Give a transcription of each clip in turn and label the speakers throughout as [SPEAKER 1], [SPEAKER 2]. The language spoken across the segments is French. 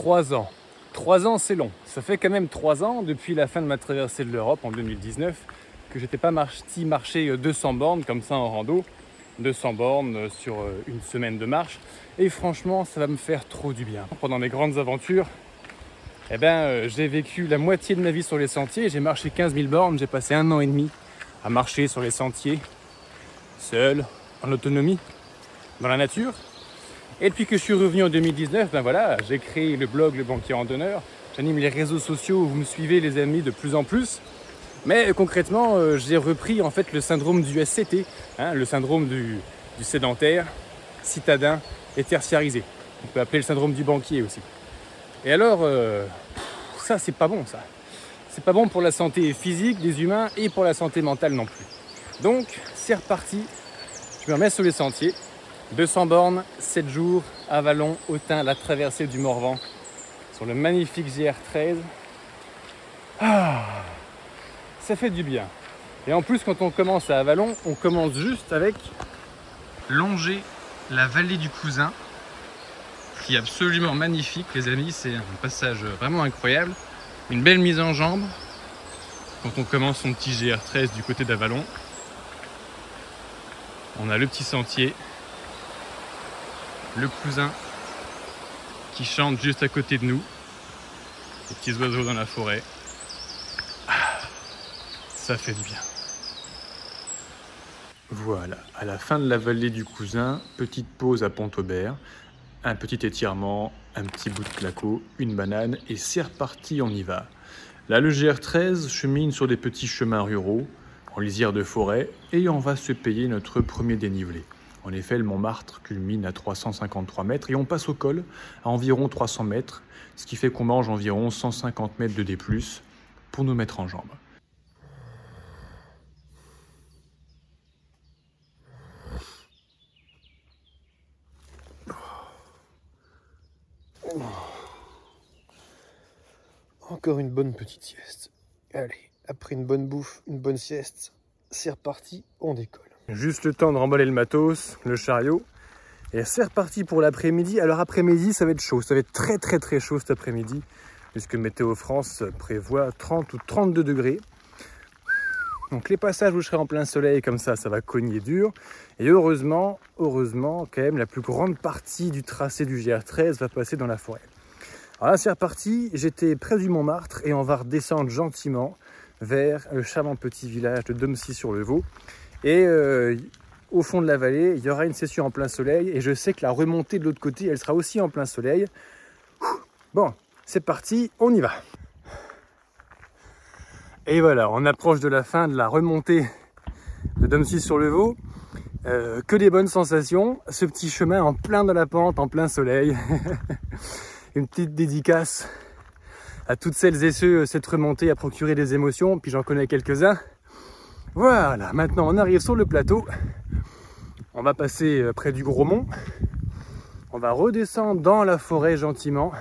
[SPEAKER 1] Trois ans. Trois ans, c'est long. Ça fait quand même trois ans depuis la fin de ma traversée de l'Europe en 2019 que j'étais pas parti marcher 200 bornes comme ça en rando. 200 bornes sur une semaine de marche. Et franchement, ça va me faire trop du bien. Pendant mes grandes aventures, eh ben, euh, j'ai vécu la moitié de ma vie sur les sentiers. J'ai marché 15 000 bornes. J'ai passé un an et demi à marcher sur les sentiers, seul, en autonomie, dans la nature. Et depuis que je suis revenu en 2019, ben voilà, j'ai créé le blog Le Banquier Randonneur. J'anime les réseaux sociaux où vous me suivez, les amis, de plus en plus. Mais concrètement, euh, j'ai repris en fait le syndrome du SCT, hein, le syndrome du, sédentaire, citadin et tertiarisé. On peut appeler le syndrome du banquier aussi. Et alors, euh, ça c'est pas bon ça. C'est pas bon pour la santé physique des humains et pour la santé mentale non plus. Donc, c'est reparti. Je me remets sur les sentiers. 200 bornes, 7 jours, Avalon, Autun, la traversée du Morvan, sur le magnifique GR13. Ah ça fait du bien. Et en plus, quand on commence à Avalon, on commence juste avec longer la vallée du Cousin, qui est absolument magnifique, les amis. C'est un passage vraiment incroyable. Une belle mise en jambe quand on commence son petit GR13 du côté d'Avalon. On a le petit sentier, le cousin qui chante juste à côté de nous, les petits oiseaux dans la forêt ça fait du bien. Voilà, à la fin de la vallée du Cousin, petite pause à Pont-Aubert, un petit étirement, un petit bout de claco, une banane et c'est reparti, on y va. Le GR13 chemine sur des petits chemins ruraux, en lisière de forêt, et on va se payer notre premier dénivelé. En effet, le Montmartre culmine à 353 mètres et on passe au col à environ 300 mètres, ce qui fait qu'on mange environ 150 mètres de D+, pour nous mettre en jambes. Encore une bonne petite sieste. Allez, après une bonne bouffe, une bonne sieste, c'est reparti, on décolle. Juste le temps de remballer le matos, le chariot. Et c'est reparti pour l'après-midi. Alors après-midi, ça va être chaud. Ça va être très très très chaud cet après-midi. Puisque Météo France prévoit 30 ou 32 degrés. Donc les passages où je serai en plein soleil comme ça, ça va cogner dur. Et heureusement, heureusement, quand même, la plus grande partie du tracé du GR13 va passer dans la forêt. Alors là, c'est reparti. J'étais près du Montmartre et on va redescendre gentiment vers le charmant petit village de Domcy-sur-le-Vau. Et euh, au fond de la vallée, il y aura une session en plein soleil. Et je sais que la remontée de l'autre côté, elle sera aussi en plein soleil. Bon, c'est parti, on y va. Et voilà, on approche de la fin de la remontée de Domcy sur le Vau. Euh, que des bonnes sensations. Ce petit chemin en plein de la pente, en plein soleil. Une petite dédicace à toutes celles et ceux, cette remontée a procuré des émotions, puis j'en connais quelques-uns. Voilà, maintenant on arrive sur le plateau. On va passer euh, près du Gros Mont. On va redescendre dans la forêt gentiment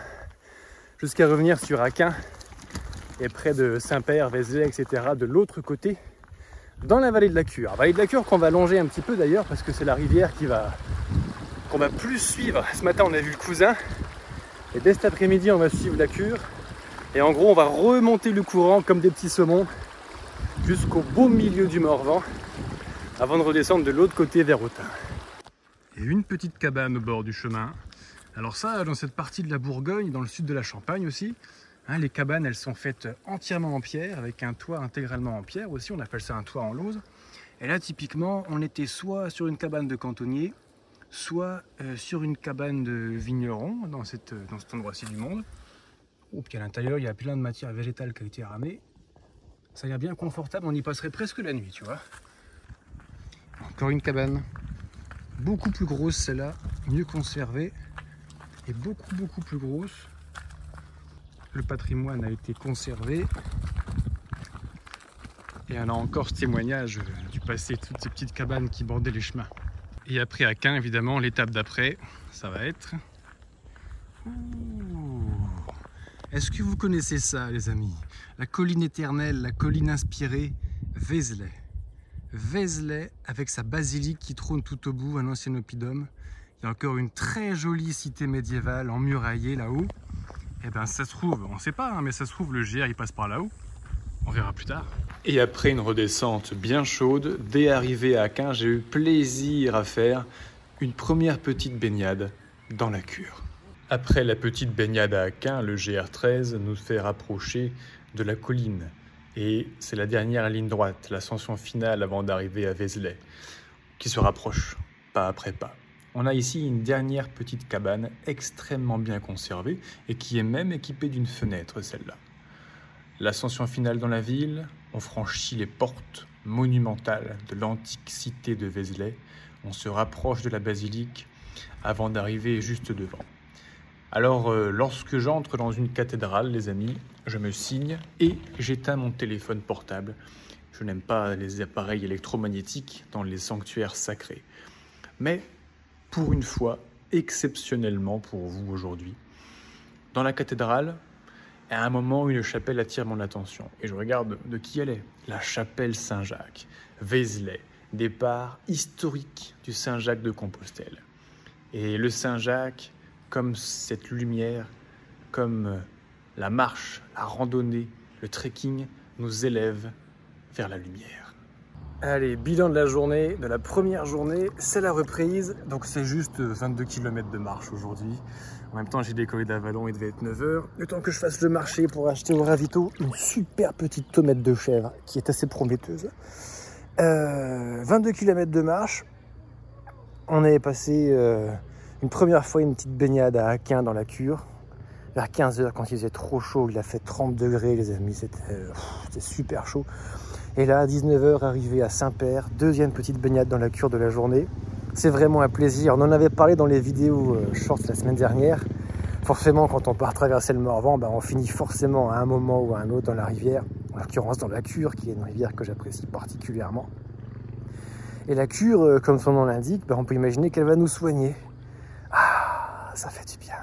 [SPEAKER 1] jusqu'à revenir sur Aquin et près de Saint-Père, Vézelay, etc. de l'autre côté, dans la vallée de la Cure. Vallée de la Cure qu'on va longer un petit peu d'ailleurs parce que c'est la rivière qui va qu'on va plus suivre. Ce matin on a vu le cousin et dès cet après-midi on va suivre la Cure et en gros on va remonter le courant comme des petits saumons jusqu'au beau milieu du Morvan avant de redescendre de l'autre côté vers Autun. Et une petite cabane au bord du chemin. Alors ça, dans cette partie de la Bourgogne, dans le sud de la Champagne aussi, Hein, les cabanes, elles sont faites entièrement en pierre, avec un toit intégralement en pierre aussi, on appelle ça un toit en lauze. Et là, typiquement, on était soit sur une cabane de cantonnier, soit euh, sur une cabane de vigneron, dans, cette, dans cet endroit-ci du monde. Ou puis à l'intérieur, il y a plein de matières végétales qui ont été ramées. Ça a l'air bien confortable, on y passerait presque la nuit, tu vois. Encore une cabane, beaucoup plus grosse celle-là, mieux conservée, et beaucoup beaucoup plus grosse le patrimoine a été conservé. Et on a encore ce témoignage du passé, toutes ces petites cabanes qui bordaient les chemins. Et après à Quin, évidemment, l'étape d'après, ça va être... Est-ce que vous connaissez ça, les amis? La colline éternelle, la colline inspirée, Vézelay. Vézelay, avec sa basilique qui trône tout au bout, un ancien oppidum. Il y a encore une très jolie cité médiévale emmuraillée là-haut. Eh ben ça se trouve, on sait pas, hein, mais ça se trouve le GR il passe par là-haut. On verra plus tard.
[SPEAKER 2] Et après une redescente bien chaude, dès arrivé à Aquin, j'ai eu plaisir à faire une première petite baignade dans la cure. Après la petite baignade à Aquin, le GR13 nous fait rapprocher de la colline. Et c'est la dernière ligne droite, l'ascension finale avant d'arriver à Vézelay, qui se rapproche pas après pas. On a ici une dernière petite cabane extrêmement bien conservée et qui est même équipée d'une fenêtre, celle-là. L'ascension finale dans la ville, on franchit les portes monumentales de l'antique cité de Vézelay, on se rapproche de la basilique avant d'arriver juste devant. Alors, euh, lorsque j'entre dans une cathédrale, les amis, je me signe et j'éteins mon téléphone portable. Je n'aime pas les appareils électromagnétiques dans les sanctuaires sacrés. Mais pour une fois, exceptionnellement pour vous aujourd'hui. Dans la cathédrale, à un moment, une chapelle attire mon attention et je regarde de qui elle est. La chapelle Saint-Jacques, Vézelay, départ historique du Saint-Jacques de Compostelle. Et le Saint-Jacques, comme cette lumière, comme la marche, la randonnée, le trekking, nous élève vers la lumière.
[SPEAKER 1] Allez, bilan de la journée, de la première journée, c'est la reprise. Donc c'est juste 22 km de marche aujourd'hui. En même temps, j'ai décollé d'Avalon, il devait être 9h. Le temps que je fasse le marché pour acheter au ravito une super petite tomate de chèvre qui est assez prometteuse. 22 km de marche. On avait passé euh, une première fois une petite baignade à Aquin dans la cure. Vers 15h, quand il faisait trop chaud, il a fait 30 degrés, les amis. C'était super chaud. Et là, à 19h, arrivé à Saint-Père, deuxième petite baignade dans la cure de la journée. C'est vraiment un plaisir. On en avait parlé dans les vidéos euh, shorts la semaine dernière. Forcément, quand on part traverser le Morvan, ben, on finit forcément à un moment ou à un autre dans la rivière, en l'occurrence dans la cure, qui est une rivière que j'apprécie particulièrement. Et la cure, euh, comme son nom l'indique, ben, on peut imaginer qu'elle va nous soigner. Ça fait du bien.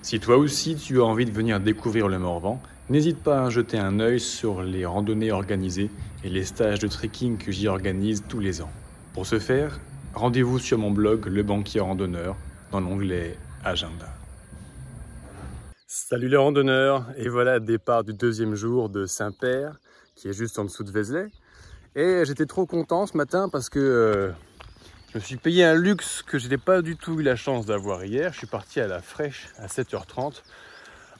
[SPEAKER 2] Si toi aussi tu as envie de venir découvrir le Morvan, N'hésite pas à jeter un œil sur les randonnées organisées et les stages de trekking que j'y organise tous les ans. Pour ce faire, rendez-vous sur mon blog Le Banquier Randonneur dans l'onglet Agenda.
[SPEAKER 1] Salut les randonneurs, et voilà départ du deuxième jour de Saint-Père, qui est juste en dessous de Vézelay. Et j'étais trop content ce matin parce que euh, je me suis payé un luxe que je n'ai pas du tout eu la chance d'avoir hier. Je suis parti à la fraîche à 7h30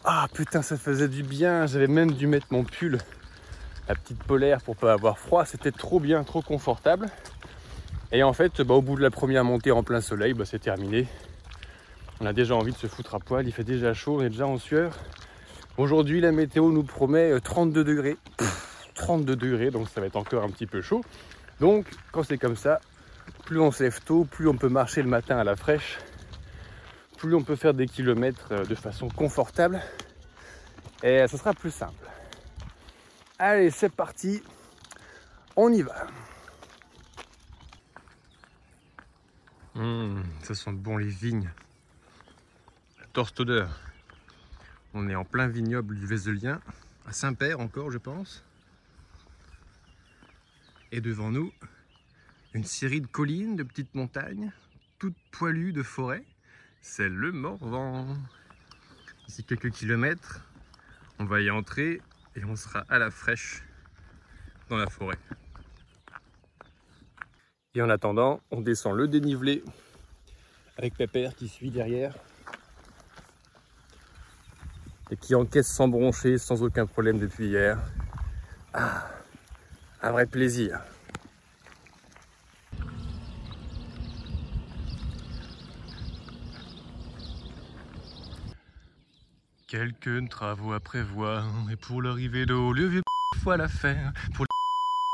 [SPEAKER 1] ah putain, ça faisait du bien. J'avais même dû mettre mon pull, la petite polaire pour pas avoir froid. C'était trop bien, trop confortable. Et en fait, bah, au bout de la première montée en plein soleil, bah, c'est terminé. On a déjà envie de se foutre à poil. Il fait déjà chaud, on est déjà en sueur. Aujourd'hui, la météo nous promet 32 euh, degrés. 32 degrés, donc ça va être encore un petit peu chaud. Donc, quand c'est comme ça, plus on se tôt, plus on peut marcher le matin à la fraîche plus on peut faire des kilomètres euh, de façon confortable et ce sera plus simple. Allez, c'est parti, on y va. Mmh, ça sent bon les vignes. La torse d'odeur. On est en plein vignoble du Vézelien, à Saint-Père encore, je pense. Et devant nous, une série de collines, de petites montagnes, toutes poilues de forêt c'est le Morvan. Ici quelques kilomètres, on va y entrer et on sera à la fraîche dans la forêt. Et en attendant, on descend le dénivelé avec Pépère qui suit derrière et qui encaisse sans broncher, sans aucun problème depuis hier. Ah, un vrai plaisir. Quelques travaux à prévoir, et pour l'arrivée d'eau, le vieux fois la faire, pour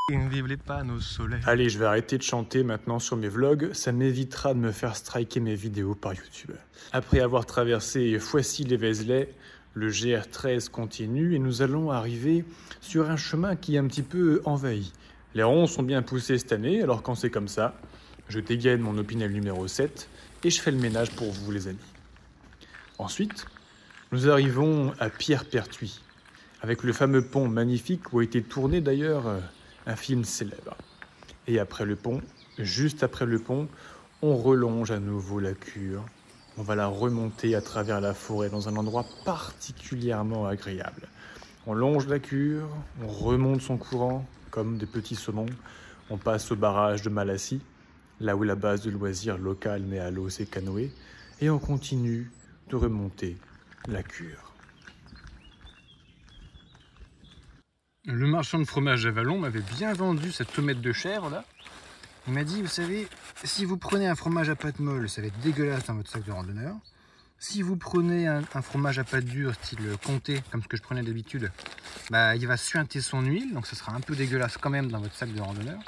[SPEAKER 1] Vive les panneaux solaires.
[SPEAKER 2] Allez, je vais arrêter de chanter maintenant sur mes vlogs, ça m'évitera de me faire striker mes vidéos par YouTube. Après avoir traversé Foissy les Vézelay, le GR13 continue et nous allons arriver sur un chemin qui est un petit peu envahi. Les ronds sont bien poussés cette année, alors quand c'est comme ça, je dégaine mon Opinel numéro 7 et je fais le ménage pour vous les amis. Ensuite, nous arrivons à Pierre-Pertuis, avec le fameux pont magnifique où a été tourné d'ailleurs euh, un film célèbre. Et après le pont, juste après le pont, on relonge à nouveau la cure on va la remonter à travers la forêt dans un endroit particulièrement agréable. On longe la cure, on remonte son courant comme des petits saumons, on passe au barrage de Malassis, là où la base de loisirs locale met à l'eau ses canoës, et on continue de remonter la cure.
[SPEAKER 1] Le marchand de fromage à m'avait bien vendu cette tomate de chair là. Il m'a dit, vous savez, si vous prenez un fromage à pâte molle, ça va être dégueulasse dans votre sac de randonneur. Si vous prenez un, fromage à pâte dure, style comté, comme ce que je prenais d'habitude, bah, il va suinter son huile, donc ça sera un peu dégueulasse quand même dans votre sac de randonneur.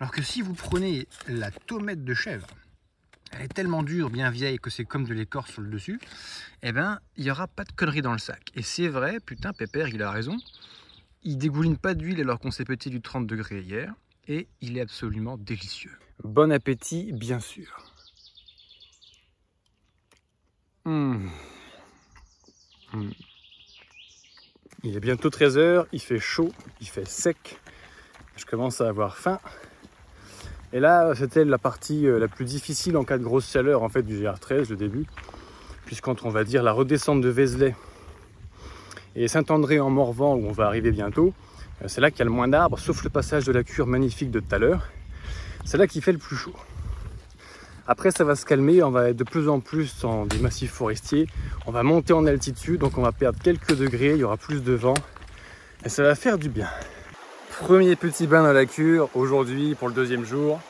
[SPEAKER 1] Alors que si vous prenez la tomate de chèvre, elle est tellement dure, bien vieille, que c'est comme de l'écorce sur le dessus, eh ben, il n'y aura pas de conneries dans le sac. Et c'est vrai, putain, Pépère, il a raison. Il dégouline pas d'huile alors qu'on s'est pété du 30 degrés hier. Et il est absolument délicieux. Bon appétit, bien sûr. Mmh. Mmh. Il est bientôt 13h, il fait chaud, il fait sec. Je commence à avoir faim. Et là, c'était la partie euh, la plus difficile en cas de grosse chaleur en fait du GR13, le début. Puisqu'entre, on va dire, la redescente de Vézelay et Saint-André en Morvan, où on va arriver bientôt, euh, c'est là qu'il y a le moins d'arbres, sauf le passage de la cure magnifique de tout à l'heure. C'est là qu'il fait le plus chaud. Après, ça va se calmer, on va être de plus en plus dans des massifs forestiers. On va monter en altitude, donc on va perdre quelques degrés, il y aura plus de vent. Et ça va faire du bien. Premier petit bain dans la cure, aujourd'hui pour le deuxième jour,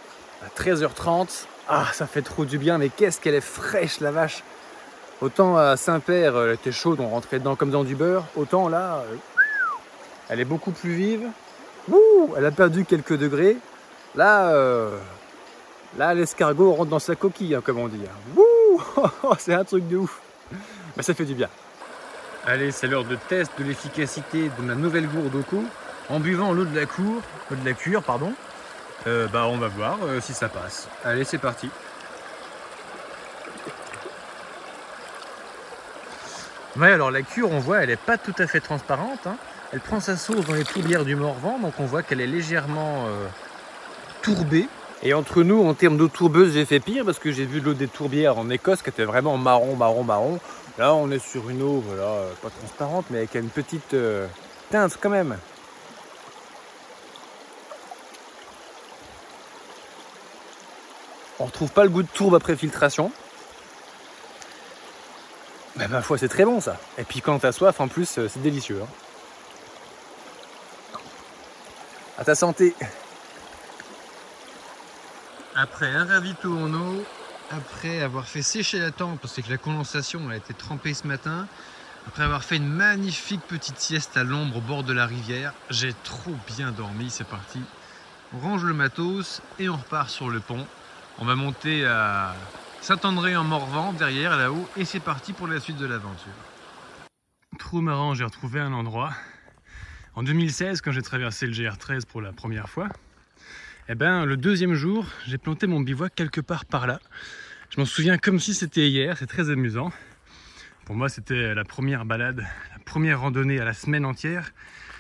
[SPEAKER 1] à 13h30. Ah, ça fait trop du bien, mais qu'est-ce qu'elle est fraîche la vache Autant à Saint-Père, elle était chaude, on rentrait dedans comme dans du beurre. Autant là, euh, elle est beaucoup plus vive. Ouh, elle a perdu quelques degrés. Là, euh, là l'escargot rentre dans sa coquille, hein, comme on dit. Hein. c'est un truc de ouf. Mais ça fait du bien. Allez, c'est l'heure de test de l'efficacité de ma nouvelle gourde au cou. En buvant l'eau de la cour, de la cure, pardon. Euh, bah, on va voir si ça passe. Allez, c'est parti. Ouais, alors la cure, on voit, elle n'est pas tout à fait transparente. Hein. Elle prend sa source dans les tourbières du Morvan, donc on voit qu'elle est légèrement euh, tourbée. Et entre nous, en termes d'eau tourbeuse, j'ai fait pire parce que j'ai vu l'eau des tourbières en Écosse qui était vraiment marron, marron, marron. Là, on est sur une eau, voilà, pas transparente, mais avec une petite euh, teinte quand même. On retrouve pas le goût de tourbe après filtration. Mais ma foi, c'est très bon ça. Et puis quand t'as soif, en plus, euh, c'est délicieux. Hein. À ta santé. Après un ravito en eau, après avoir fait sécher la tente parce que la condensation a été trempée ce matin, après avoir fait une magnifique petite sieste à l'ombre au bord de la rivière, j'ai trop bien dormi, c'est parti. On range le matos et on repart sur le pont. On va monter à Saint-André en Morvan, derrière, là-haut, et c'est parti pour la suite de l'aventure. Trop marrant, j'ai retrouvé un endroit. En 2016, quand j'ai traversé le GR13 pour la première fois, eh ben, le deuxième jour, j'ai planté mon bivouac quelque part par là. Je m'en souviens comme si c'était hier, c'est très amusant. Pour moi, c'était la première balade, la première randonnée à la semaine entière.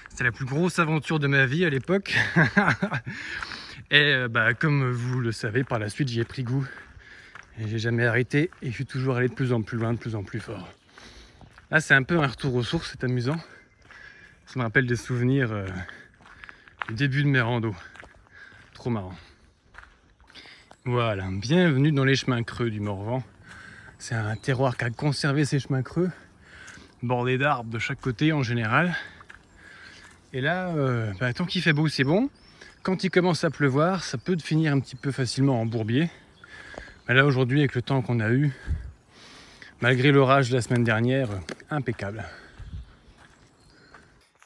[SPEAKER 1] C'était la plus grosse aventure de ma vie à l'époque. et euh, bah, comme vous le savez, par la suite, j'y ai pris goût. Et j'ai jamais arrêté et je suis toujours allé de plus en plus loin, de plus en plus fort. Là, c'est un peu un retour aux sources, c'est amusant. Ça me rappelle des souvenirs euh, du début de mes randos. Trop marrant. Voilà, bienvenue dans les chemins creux du Morvan. C'est un terroir qui a conservé ses chemins creux, bordés d'arbres de chaque côté en général. Et là, euh, bah, tant qu'il fait beau, c'est bon. Quand il commence à pleuvoir, ça peut finir un petit peu facilement en bourbier. Mais là aujourd'hui, avec le temps qu'on a eu, malgré l'orage de la semaine dernière, impeccable.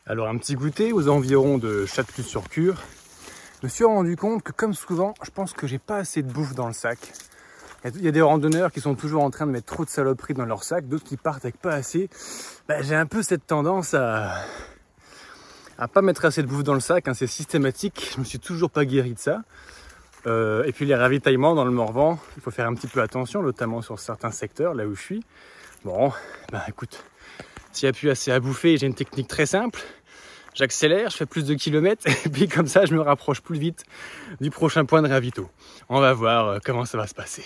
[SPEAKER 1] Alors un petit goûter aux environs de Châtelus-sur-Cure. Je me suis rendu compte que comme souvent, je pense que j'ai pas assez de bouffe dans le sac. Il y a des randonneurs qui sont toujours en train de mettre trop de saloperies dans leur sac, d'autres qui partent avec pas assez. Ben, j'ai un peu cette tendance à à pas mettre assez de bouffe dans le sac, hein, c'est systématique. Je me suis toujours pas guéri de ça. Euh, et puis les ravitaillements dans le Morvan, il faut faire un petit peu attention, notamment sur certains secteurs, là où je suis. Bon, ben écoute, s'il n'y a plus assez à bouffer, j'ai une technique très simple. J'accélère, je fais plus de kilomètres, et puis comme ça, je me rapproche plus vite du prochain point de ravito. On va voir euh, comment ça va se passer.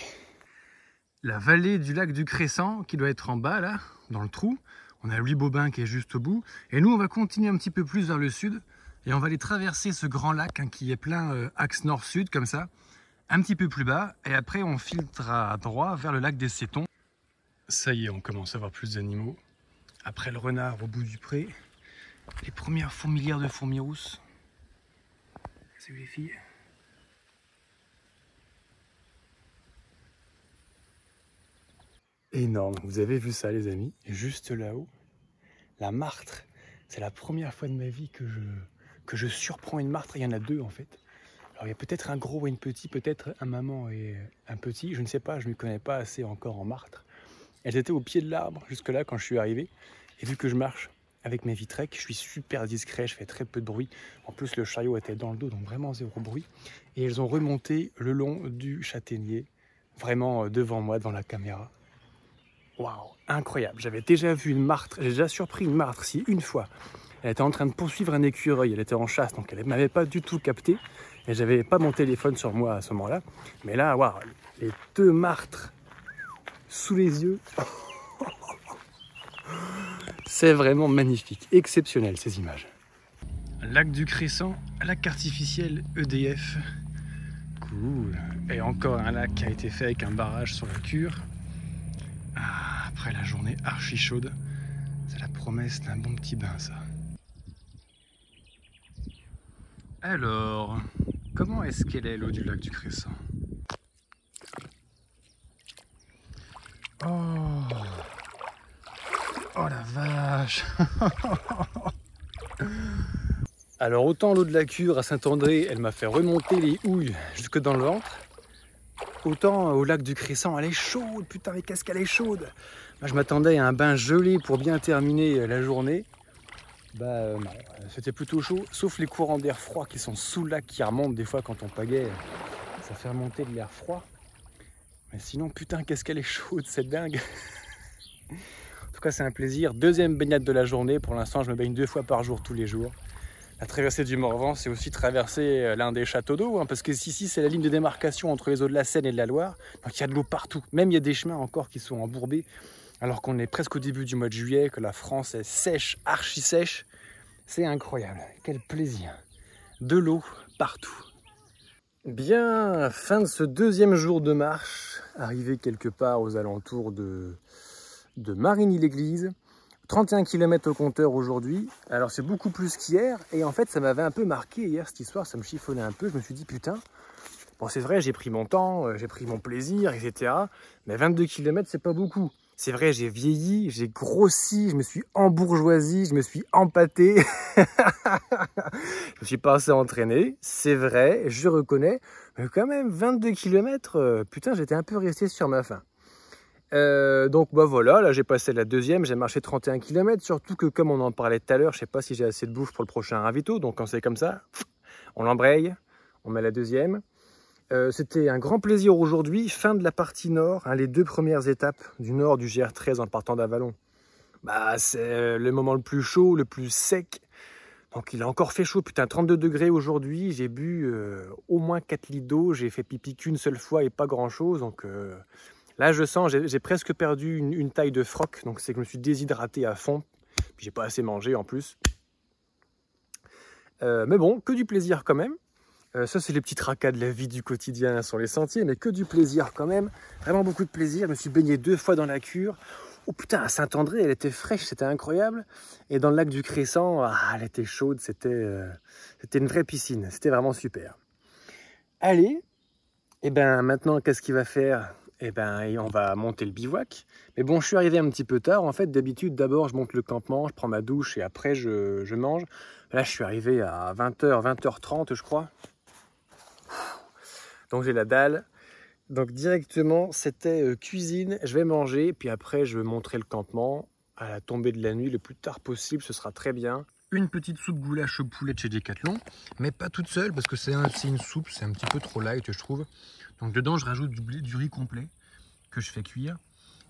[SPEAKER 1] la vallée du lac du Crescent qui doit être en bas là, dans le trou. On a Louis Bobin qui est juste au bout. Et nous, on va continuer un petit peu plus vers le sud et on va aller traverser ce grand lac hein, qui est plein euh, axe nord-sud comme ça, un petit peu plus bas. Et après, on filtrera à droit vers le lac des Cétons. Ça y est, on commence à voir plus d'animaux. Après le renard au bout du pré, les premières fourmilières de fourmis rousses. Salut les filles? Énorme, vous avez vu ça les amis, juste là-haut, la martre. C'est la première fois de ma vie que je, que je surprends une martre, il y en a deux en fait. Alors il y a peut-être un gros et une petite, peut-être un maman et un petit, je ne sais pas, je ne me connais pas assez encore en martre. Elles étaient au pied de l'arbre jusque là quand je suis arrivé. Et vu que je marche avec mes vitrecs, je suis super discret, je fais très peu de bruit. En plus le chariot était dans le dos, donc vraiment zéro bruit. Et elles ont remonté le long du châtaignier, vraiment euh, devant moi, devant la caméra. Waouh, incroyable. J'avais déjà vu une martre, j'ai déjà surpris une martre si une fois. Elle était en train de poursuivre un écureuil, elle était en chasse, donc elle ne m'avait pas du tout capté. Et j'avais pas mon téléphone sur moi à ce moment-là. Mais là, waouh, les deux martres sous les yeux. C'est vraiment magnifique, exceptionnel ces images. Lac du Crescent, lac artificiel EDF. Cool. Et encore un lac qui a été fait avec un barrage sur la cure. Ah, après la journée archi chaude, c'est la promesse d'un bon petit bain ça. Alors, comment est-ce qu'elle est l'eau du lac du Crescent? Oh Oh la vache Alors autant l'eau de la cure à Saint-André, elle m'a fait remonter les houilles jusque dans le ventre. Autant au lac du Crescent, elle est chaude, putain mais qu'est-ce qu'elle est chaude je m'attendais à un bain gelé pour bien terminer la journée. Bah euh, c'était plutôt chaud, sauf les courants d'air froid qui sont sous le lac qui remontent des fois quand on pagaie. Ça fait remonter de l'air froid. Mais sinon, putain, qu'est-ce qu'elle est chaude, c'est dingue. en tout cas, c'est un plaisir. Deuxième baignade de la journée. Pour l'instant, je me baigne deux fois par jour, tous les jours. La traversée du Morvan, c'est aussi traverser euh, l'un des châteaux d'eau, hein, parce que ici, c'est la ligne de démarcation entre les eaux de la Seine et de la Loire. Donc il y a de l'eau partout. Même il y a des chemins encore qui sont embourbés alors qu'on est presque au début du mois de juillet, que la France est sèche, archi sèche. C'est incroyable, quel plaisir. De l'eau partout. Bien, fin de ce deuxième jour de marche, arrivé quelque part aux alentours de, de Marigny-l'Église. 31 km au compteur aujourd'hui, alors c'est beaucoup plus qu'hier, et en fait ça m'avait un peu marqué hier cette histoire, ça me chiffonnait un peu, je me suis dit putain, bon c'est vrai j'ai pris mon temps, euh, j'ai pris mon plaisir, etc. Mais 22 km c'est pas beaucoup. C'est vrai, j'ai vieilli, j'ai grossi, je me suis embourgeoisi, je me suis empâté. je me suis pas assez entraîné, c'est vrai, je reconnais. Mais quand même, 22 km, euh, putain, j'étais un peu resté sur ma faim. Euh, donc bah voilà, là j'ai passé la deuxième, j'ai marché 31 km, surtout que comme on en parlait tout à l'heure, je sais pas si j'ai assez de bouffe pour le prochain ravito, donc quand c'est comme ça, on l'embraye, on met la deuxième. Euh, c'était un grand plaisir aujourd'hui, fin de la partie nord, hein, les deux premières étapes du nord du GR13 en partant d'Avalon. Bah, c'est le moment le plus chaud, le plus sec. Donc il a encore fait chaud, putain, 32 degrés aujourd'hui, j'ai bu euh, au moins 4 litres d'eau, j'ai fait pipi qu'une seule fois et pas grand chose, donc euh, là je sens, j'ai presque perdu une, taille de froc, donc c'est que je me suis déshydraté à fond, puis j'ai pas assez mangé en plus. mais bon, que du plaisir quand même. Euh, ça, c'est les petits tracas de la vie du quotidien sur les sentiers, mais que du plaisir quand même. Vraiment beaucoup de plaisir. Je me suis baigné deux fois dans la cure. Oh putain, à Saint-André, elle était fraîche, c'était incroyable. Et dans le lac du Crescent, ah, elle était chaude, c'était euh, c'était une vraie piscine. C'était vraiment super. Allez, et eh ben maintenant, qu'est-ce qu'il va faire? Eh ben, on va monter le bivouac. Mais bon, je suis arrivé un petit peu tard. En fait, d'habitude, d'abord, je monte le campement, je prends ma douche et après, je, mange. Là, je suis arrivé à 20h, 20h30, je crois. Donc j'ai la dalle. Donc directement, c'était euh, cuisine, je vais manger, puis après je vais montrer le campement à la tombée de la nuit le plus tard possible, ce sera très bien. Une petite soupe goulash au poulet chez Decathlon, mais pas toute seule parce que c'est une soupe, c'est un petit peu trop light je trouve. Donc dedans je rajoute du, riz complet que je fais cuire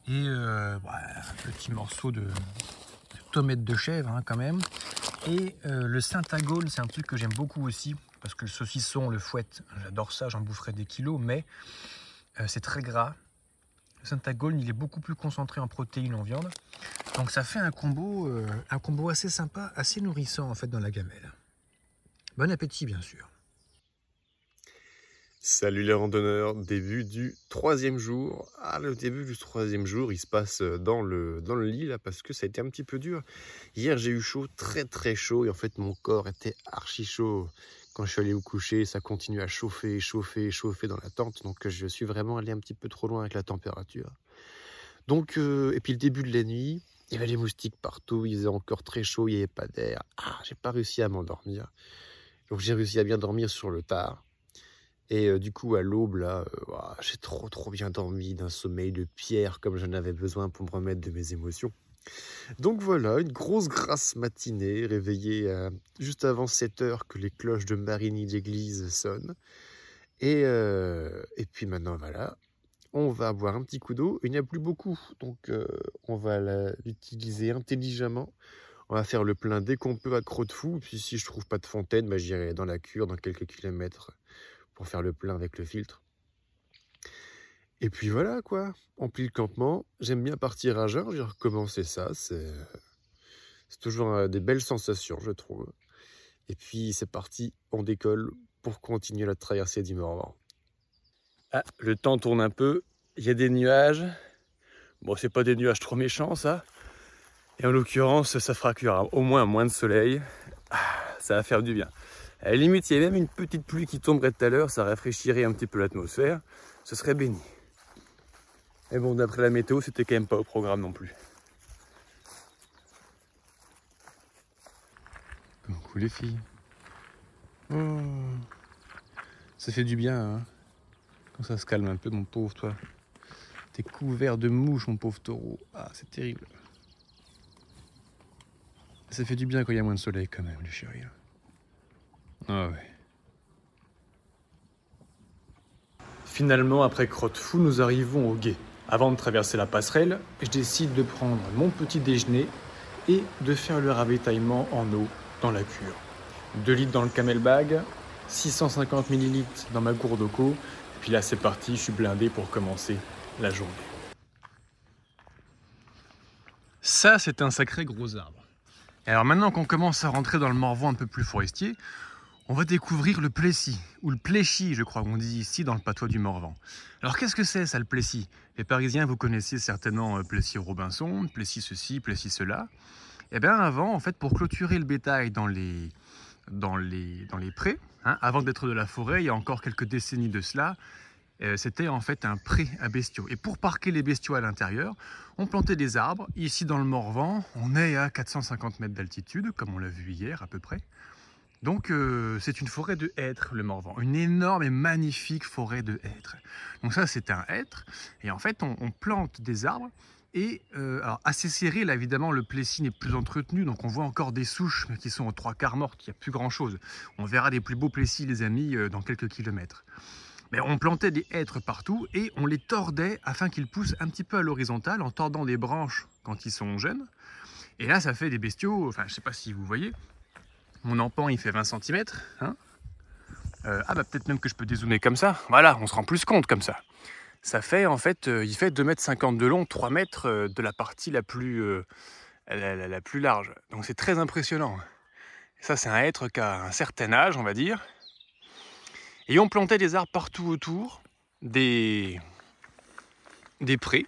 [SPEAKER 1] et euh, un petit morceau de, tomate de chèvre hein, quand même. Et euh, le Saint-Agol, c'est un truc que j'aime beaucoup aussi parce que le saucisson, le fouette, j'adore ça, j'en boufferai des kilos, mais euh, c'est très gras. Le syntagone, il est beaucoup plus concentré en protéines en viande. Donc ça fait un combo, un combo assez sympa, assez nourrissant en fait dans la gamelle. Bon appétit bien sûr.
[SPEAKER 3] Salut les randonneurs, début du troisième jour. Ah, le début du troisième jour, il se passe dans le, dans le lit là parce que ça a été un petit peu dur. Hier, j'ai eu chaud, très très chaud, et en fait, mon corps était archi chaud. Quand je suis allé au coucher, ça continue à chauffer, chauffer, chauffer dans la tente. Donc, je suis vraiment allé un petit peu trop loin avec la température. Donc, euh, et puis le début de la nuit, il y avait les moustiques partout, il faisait encore très chaud, il n'y avait pas d'air. Ah, j'ai pas réussi à m'endormir. Donc, j'ai réussi à bien dormir sur le tard. Et euh, du coup, à l'aube, là, euh, j'ai trop trop bien dormi d'un sommeil de pierre comme j'en avais besoin pour me remettre de mes émotions. Donc voilà, une grosse grasse matinée, réveillée juste avant 7 heures que les cloches de Marigny d'église sonnent. Et, euh, et puis maintenant, voilà, on va boire un petit coup d'eau. Il n'y a plus beaucoup, donc on va l'utiliser intelligemment. On va faire le plein dès qu'on peut à Croc de Fou. Puis si je trouve pas de fontaine, bah, j'irai dans la cure, dans quelques kilomètres pour faire le plein avec le filtre. Et puis voilà quoi, plie le campement. J'aime bien partir à jeun, j'ai recommencé ça. C'est toujours euh, des belles sensations, je trouve. Et puis c'est parti, on décolle pour continuer la traversée du Morvan.
[SPEAKER 1] Ah, le temps tourne un peu, il y a des nuages. Bon, c'est pas des nuages trop méchants ça. Et en l'occurrence, ça fera qu'il y aura au moins moins de soleil. Ah, ça va faire du bien. À la limite, il y a même une petite pluie qui tomberait tout à l'heure, ça rafraîchirait un petit peu l'atmosphère, ce serait béni. Mais bon, d'après la météo, c'était quand même pas au programme non plus. Coucou les filles. Oh. Ça fait du bien, hein Quand ça se calme un peu, mon pauvre, toi. T'es couvert de mouches, mon pauvre taureau. Ah, c'est terrible. Ça fait du bien quand il y a moins de soleil, quand même, les chéris. Ah Finalement, après crotte fou, nous arrivons au guet. Avant de traverser la passerelle, je décide de prendre mon petit déjeuner et de faire le ravitaillement en eau dans la cure. 2 litres dans le camelbag, 650 ml dans ma gourde au Et puis là, c'est parti, je suis blindé pour commencer la journée. Ça, c'est un sacré gros arbre. alors maintenant qu'on commence à rentrer dans le Morvan un peu plus forestier, on va découvrir le Plessis, ou le Pléchy, je crois qu'on dit ici dans le patois du Morvan. Alors qu'est-ce que c'est ça le Plessis? Les Parisiens, vous connaissez certainement euh, Plessis-Robinson, Plessis ceci, Plessis cela. Eh bien avant, en fait, pour clôturer le bétail dans les, dans les, dans les prés, hein, avant d'être de la forêt, il y a encore quelques décennies de cela, euh, c'était en fait un pré à bestiaux. Et pour parquer les bestiaux à l'intérieur, on plantait des arbres. Ici dans le Morvan, on est à 450 mètres d'altitude, comme on l'a vu hier à peu près. Donc euh, c'est une forêt de hêtres, le Morvan, une énorme et magnifique forêt de hêtres. Donc ça c'est un hêtre, et en fait on, plante des arbres, et euh, assez serré, là évidemment le Plessis n'est plus entretenu, donc on voit encore des souches qui sont aux trois quarts mortes, il n'y a plus grand chose. On verra des plus beaux Plessis les amis euh, dans quelques kilomètres. Mais on plantait des hêtres partout et on les tordait afin qu'ils poussent un petit peu à l'horizontale en tordant des branches quand ils sont jeunes. Et là, ça fait des bestiaux, enfin, je ne sais pas si vous voyez, mon empan, il fait 20 cm. Hein euh, ah bah peut-être même que je peux dézoomer comme ça. Voilà, on se rend plus compte comme ça. Ça fait en fait, euh, il fait 2,50 m de long, 3 mètres euh, de la partie la plus, la, plus large. Donc c'est très impressionnant. Ça c'est un être qui a un certain âge, on va dire. Et on plantait des arbres partout autour, des, des prés.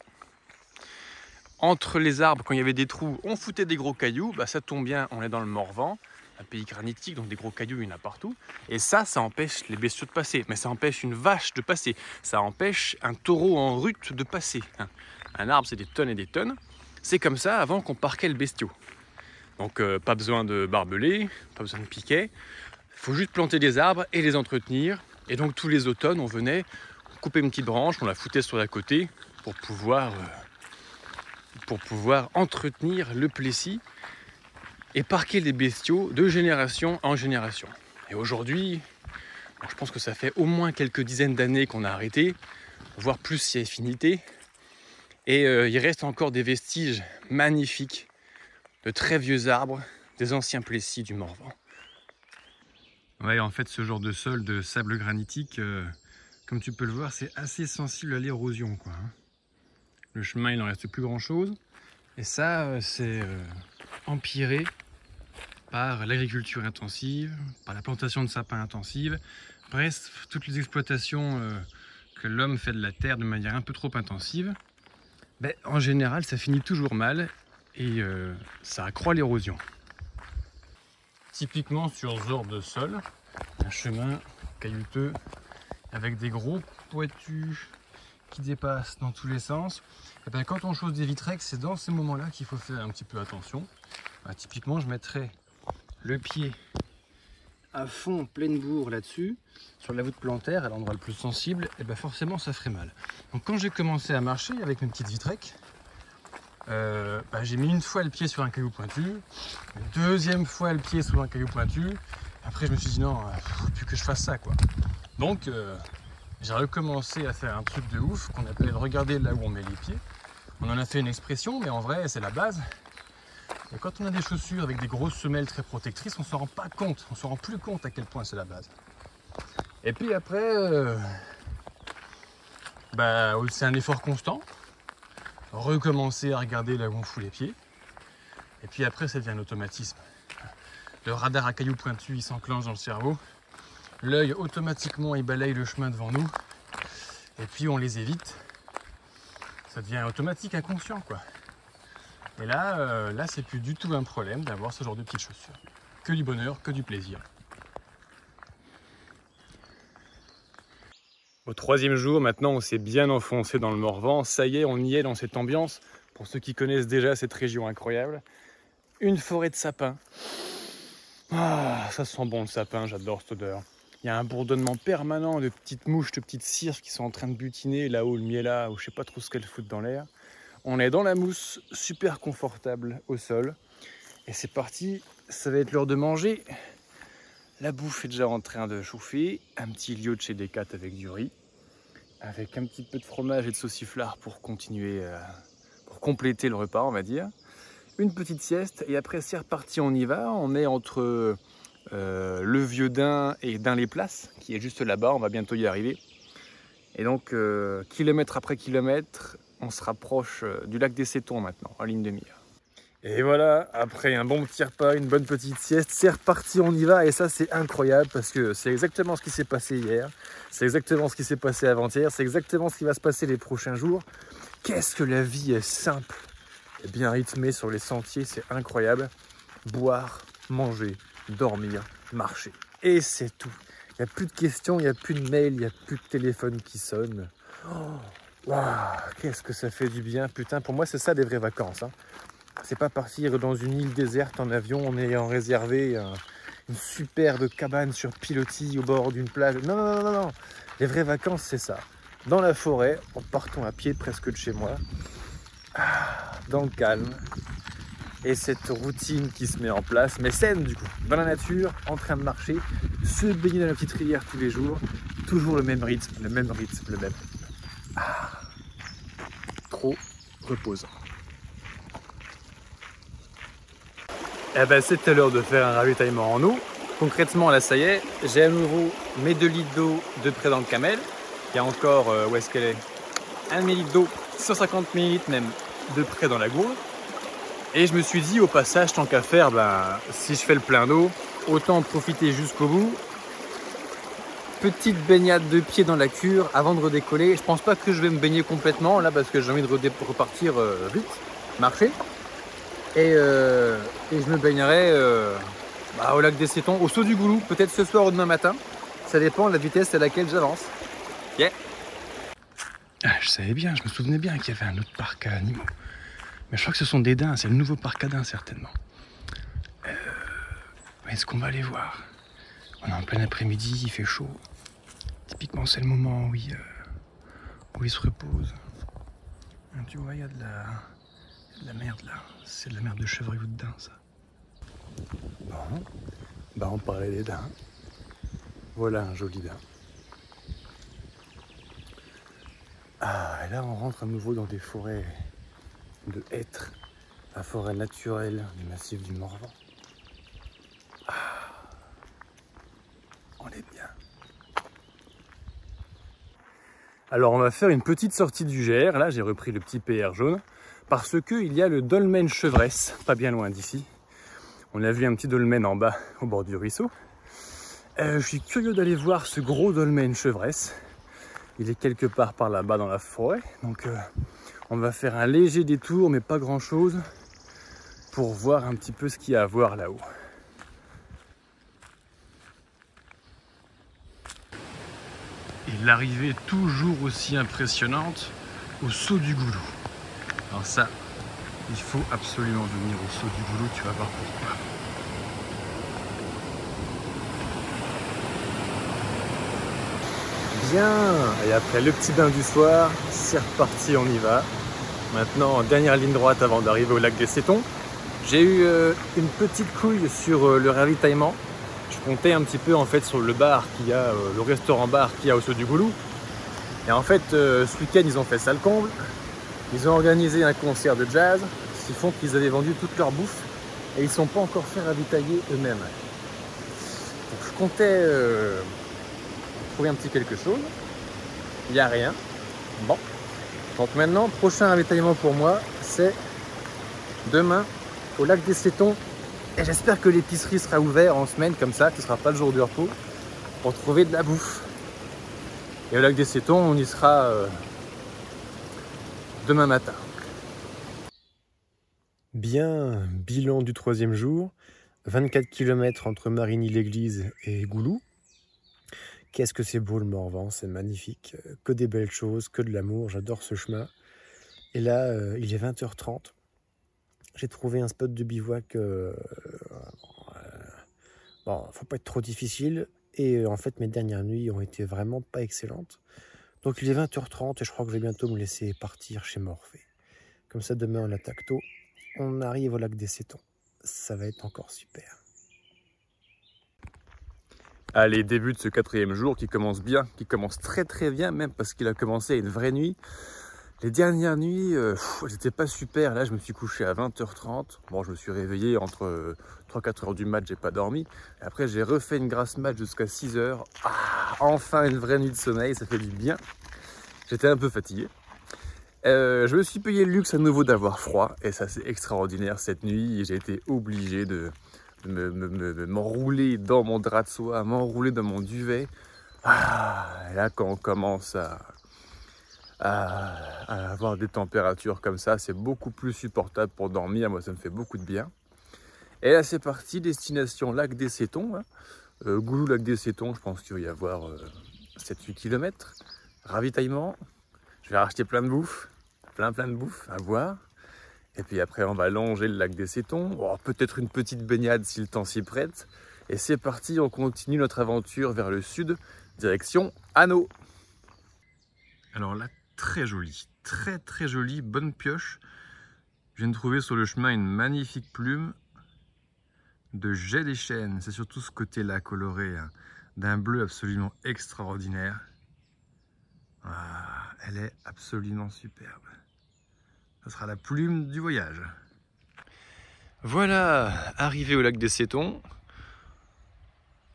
[SPEAKER 1] Entre les arbres, quand il y avait des trous, on foutait des gros cailloux. Bah, ça tombe bien, on est dans le Morvan un pays granitique, donc des gros cailloux, il y en a partout. Et ça, ça empêche les bestiaux de passer. Mais ça empêche une vache de passer. Ça empêche un taureau en rut de passer. Hein. Un arbre, c'est des tonnes et des tonnes. C'est comme ça avant qu'on parquait le bestiau. Donc euh, pas besoin de barbelés, pas besoin de piquets. Il faut juste planter des arbres et les entretenir. Et donc tous les automnes, on venait couper une petite branche, on la foutait sur la côté pour pouvoir, euh, pour pouvoir entretenir le plessis et parquer les bestiaux de génération en génération. Et aujourd'hui, je pense que ça fait au moins quelques dizaines d'années qu'on a arrêté, voire plus si affinité. Et euh, il reste encore des vestiges magnifiques de très vieux arbres, des anciens plessis du Morvan. Ouais, en fait, ce genre de sol de sable granitique, euh, comme tu peux le voir, c'est assez sensible à l'érosion. Hein. Le chemin, il n'en reste plus grand-chose. Et ça, euh, c'est euh, empiré par l'agriculture intensive, par la plantation de sapins intensive, bref, toutes les exploitations euh, que l'homme fait de la terre de manière un peu trop intensive, ben, en général, ça finit toujours mal et euh, ça accroît l'érosion. Typiquement sur ce genre de sol, un chemin caillouteux avec des gros poitus qui dépassent dans tous les sens. Et ben, quand on chose des vitrex, c'est dans ces moments-là qu'il faut faire un petit peu attention. Ben, typiquement, je mettrais le pied à fond, pleine bourre là-dessus, sur la voûte plantaire, à l'endroit le plus sensible, et ben forcément ça ferait mal. Donc quand j'ai commencé à marcher avec mes petites vitrec, euh, ben, j'ai mis une fois le pied sur un caillou pointu, une deuxième fois le pied sur un caillou pointu, après je me suis dit non, euh, faut plus que je fasse ça quoi. Donc euh, j'ai recommencé à faire un truc de ouf qu'on appelle regarder là où on met les pieds. On en a fait une expression, mais en vrai c'est la base. Et quand on a des chaussures avec des grosses semelles très protectrices, on s'en rend pas compte, on s'en rend plus compte à quel point c'est la base. Et puis après, euh, bah, c'est un effort constant. Recommencer à regarder là où on fout les pieds. Et puis après, ça devient un automatisme. Le radar à cailloux pointus, il s'enclenche dans le cerveau. L'œil, automatiquement, il balaye le chemin devant nous. Et puis, on les évite. Ça devient automatique, inconscient, quoi. Et là, euh, là c'est plus du tout un problème d'avoir ce genre de petites chaussures. Que du bonheur, que du plaisir. Au troisième jour, maintenant, on s'est bien enfoncé dans le Morvan. Ça y est, on y est dans cette ambiance. Pour ceux qui connaissent déjà cette région incroyable, une forêt de sapins. Ah, ça sent bon le sapin, j'adore cette odeur. Il y a un bourdonnement permanent de petites mouches, de petites cires qui sont en train de butiner là-haut, le miel là, ou je sais pas trop ce qu'elles foutent dans l'air. On est dans la mousse, super confortable au sol. Et c'est parti, ça va être l'heure de manger. La bouffe est déjà en train de chauffer. Un petit lieu de chez Decat avec du riz. Avec un petit peu de fromage et de sauciflard pour continuer, euh, pour compléter le repas, on va dire. Une petite sieste et après c'est reparti, on y va. On est entre euh, le vieux Dain et Dain-les-Places, qui est juste là-bas, on va bientôt y arriver. Et donc, euh, kilomètre après kilomètre, on se rapproche euh, du lac des Cétons maintenant, en ligne de mire. Et voilà, après un bon petit repas, une bonne petite sieste, c'est reparti, on y va. Et ça, c'est incroyable parce que c'est exactement ce qui s'est passé hier, c'est exactement ce qui s'est passé avant-hier, c'est exactement ce qui va se passer les prochains jours. Qu'est-ce que la vie est simple et bien rythmée sur les sentiers, c'est incroyable. Boire, manger, dormir, marcher. Et c'est tout. Il n'y a plus de questions, il n'y a plus de mails, il n'y a plus de téléphone qui sonne. Oh, qu'est-ce que ça fait du bien, putain. Pour moi, c'est ça des vraies vacances. Hein. C'est pas partir dans une île déserte en avion en ayant réservé un, une superbe cabane sur pilotis au bord d'une plage. Non, non, non, non, non. Les vraies vacances, c'est ça. Dans la forêt, en partant à pied presque de chez moi, ah, dans le calme. Et cette routine qui se met en place, mais saine du coup, dans la nature, en train de marcher, se baigner dans la petite rivière tous les jours, toujours le même rythme, le même rythme, le même. Ah, trop reposant. Eh ben, c'était l'heure de faire un ravitaillement en eau. Concrètement, là, ça y est, j'ai à nouveau mes 2 litres d'eau de près dans le camel. Il y a encore, euh, où est-ce qu'elle est, 1 litre d'eau, 150 ml même, de près dans la gourde. Et je me suis dit, au passage, tant qu'à faire, ben, si je fais le plein d'eau, autant en profiter jusqu'au bout. Petite baignade de pied dans la cure avant de redécoller. Je pense pas que je vais me baigner complètement là parce que j'ai envie de repartir euh, vite, marcher. Et, euh, et je me baignerai euh, bah, au lac des Cétons, au saut du Goulou, peut-être ce soir ou demain matin. Ça dépend de la vitesse à laquelle j'avance. Yeah. Ah, je savais bien, je me souvenais bien qu'il y avait un autre parc à animaux. Mais je crois que ce sont des daims, c'est le nouveau parc à daims certainement. Euh, Est-ce qu'on va aller voir? On est en plein après-midi, il fait chaud. Typiquement, c'est le moment où il, euh, où se repose. Ah, Tu vois, il y a de la, de la merde là. C'est de la merde de chevreuil ou de daim, ça. Bon, bah on parlait des daims. Voilà un joli daim. Ah, et là on rentre à nouveau dans des forêts de hêtres, la forêt naturelle du massif du Morvan. Ah, on est bien. Alors on va faire une petite sortie du GR, là j'ai repris le petit PR jaune, parce qu'il y a le dolmen chevresse, pas bien loin d'ici. On a vu un petit dolmen en bas au bord du ruisseau. Euh, je suis curieux d'aller voir ce gros dolmen chevresse. Il est quelque part par là-bas dans la forêt. Donc euh, on va faire un léger détour, mais pas grand-chose, pour voir un petit peu ce qu'il y a à voir là-haut. Et l'arrivée toujours aussi impressionnante au saut du goulou. Alors ça, il faut absolument venir au saut du goulot, tu vas voir pourquoi. Et après le petit bain du soir, c'est reparti, on y va. Maintenant, dernière ligne droite avant d'arriver au lac des Cétons. J'ai eu euh, une petite couille sur euh, le ravitaillement. Je comptais un petit peu en fait sur le bar qui a, euh, le restaurant bar qui a au saut du Goulou. Et en fait, ce week-end, ils ont fait ça le comble. Ils ont organisé un concert de jazz, ce qui font qu'ils avaient vendu toute leur bouffe et ils ne sont pas encore fait ravitailler eux-mêmes. Donc je comptais un petit quelque chose. Il n'y a rien. Bon. Donc maintenant, prochain ravitaillement pour moi, c'est demain au lac des Cétons. Et j'espère que l'épicerie sera ouverte en semaine comme ça, ce ne sera pas le jour de repos, pour trouver de la bouffe. Et au lac des Cétons, on y sera euh, demain matin.
[SPEAKER 3] Bien, bilan du troisième jour. 24 km entre Marigny-l'Église et Goulou. Qu'est-ce que c'est beau le Morvan, c'est magnifique. Que des belles choses, que de l'amour, j'adore ce chemin. Et là, euh, il est 20h30. J'ai trouvé un spot de bivouac. Euh, euh, bon, faut pas être trop difficile. Et en fait, mes dernières nuits ont été vraiment pas excellentes. Donc il est 20h30 et je crois que je vais bientôt me laisser partir chez Morphée. Comme ça, demain on attaque tôt. On arrive au lac des Cétons. Ça va être encore super.
[SPEAKER 1] Allez, début de ce quatrième jour qui commence bien, qui commence très très bien, même parce qu'il a commencé à une vraie nuit. Les dernières nuits, euh, c'était pas super. Là, je me suis couché à 20h30. Bon, je me suis réveillé entre 3-4 heures du match, j'ai pas dormi. Et après, j'ai refait une grasse match jusqu'à 6 heures. Ah, enfin une vraie nuit de sommeil, ça fait du bien. J'étais un peu fatigué. Euh, je me suis payé le luxe à nouveau d'avoir froid. Et ça, c'est extraordinaire cette nuit. J'ai été obligé de, m'enrouler dans mon drap de soie, m'enrouler dans mon duvet. Ah, là, quand on commence à avoir des températures comme ça, c'est beaucoup plus supportable pour dormir. Moi, ça me fait beaucoup de bien. Et là, c'est parti, destination lac des Cétons. Hein. Euh, Goulou, lac des Cétons, je pense qu'il va y avoir 7-8 euh, km. Ravitaillement. Je vais racheter plein de bouffe, plein plein de bouffe à boire. Et puis après, on va longer le lac des Cétons. Oh, peut-être une petite baignade si le temps s'y prête. Et c'est parti, on continue notre aventure vers le sud, direction Anneau. Alors là, très jolie, très très jolie, bonne pioche. Je viens de trouver sur le chemin une magnifique plume de jet des chênes. C'est surtout ce côté-là coloré, hein, d'un bleu absolument extraordinaire. Ah, elle est absolument superbe. Sera la plume du voyage. Voilà, arrivé au lac des Cétons.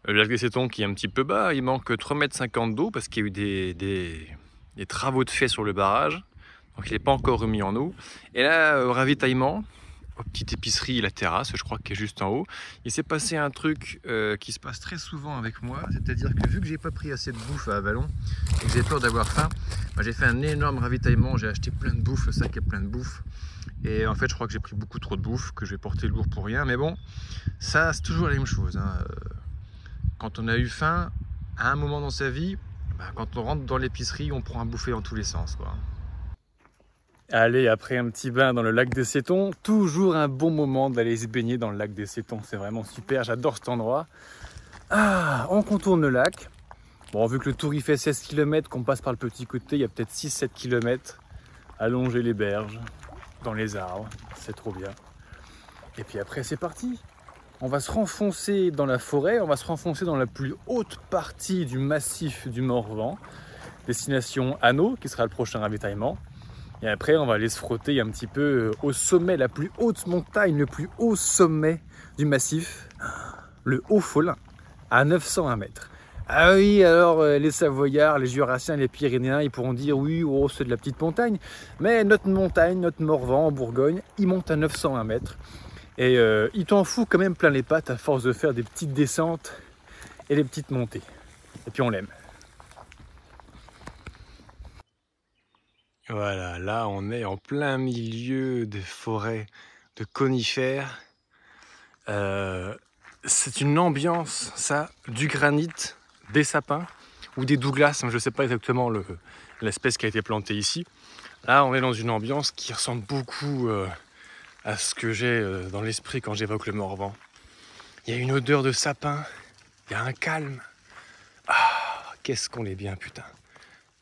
[SPEAKER 1] Le lac des Cétons qui est un petit peu bas, il manque 3,50 m d'eau parce qu'il y a eu des, des travaux de fait sur le barrage. Donc il n'est pas encore remis en eau. Et là, au ravitaillement, aux petites épiceries, la terrasse, je crois qu'elle est juste en haut, il s'est passé un truc euh, qui se passe très souvent avec moi, c'est-à-dire que vu que j'ai pas pris assez de bouffe à Avalon et que j'ai peur d'avoir faim, bah, j'ai fait un énorme ravitaillement, j'ai acheté plein de bouffe, le sac est plein de bouffe. Et en fait, je crois que j'ai pris beaucoup trop de bouffe, que je vais porter lourd pour rien. Mais bon, ça, c'est toujours la même chose. Hein. Quand on a eu faim, à un moment dans sa vie, bah, quand on rentre dans l'épicerie, on prend un bouffer dans tous les sens. Quoi. Allez, après un petit bain dans le lac des Cétons, toujours un bon moment d'aller se baigner dans le lac des Cétons. C'est vraiment super, j'adore cet endroit. Ah, on contourne le lac. Bon, vu que le tour il fait 16 km, qu'on passe par le petit côté, il y a peut-être 6-7 km. Allonger les berges, dans les arbres, c'est trop bien. Et puis après, c'est parti on va se renfoncer dans la forêt, on va se renfoncer dans la plus haute partie du massif du Morvan, destination Anneau, qui sera le prochain ravitaillement. Et après, on va aller se frotter un petit peu euh, au sommet, la plus haute montagne, le plus haut sommet du massif, le Haut Folin, à 901 mètres. Ah oui, alors euh, les Savoyards, les Jurassiens, les Pyrénéens, ils pourront dire oui, oh, c'est de la petite montagne. Mais notre montagne, notre Morvan en Bourgogne, il monte à 901 mètres. Et euh, il t'en fout quand même plein les pattes à force de faire des petites descentes et des petites montées. Et puis on l'aime. Voilà, là on est en plein milieu des forêts de conifères. Euh, c'est une ambiance, ça, du granit, des sapins ou des Douglas, je ne sais pas exactement l'espèce qui a été plantée ici. Là, on est dans une ambiance qui ressemble beaucoup euh, à ce que j'ai euh, dans l'esprit quand j'évoque le Morvan. Il y a une odeur de sapin, il y a un calme. Ah, qu'est-ce qu'on est bien, putain.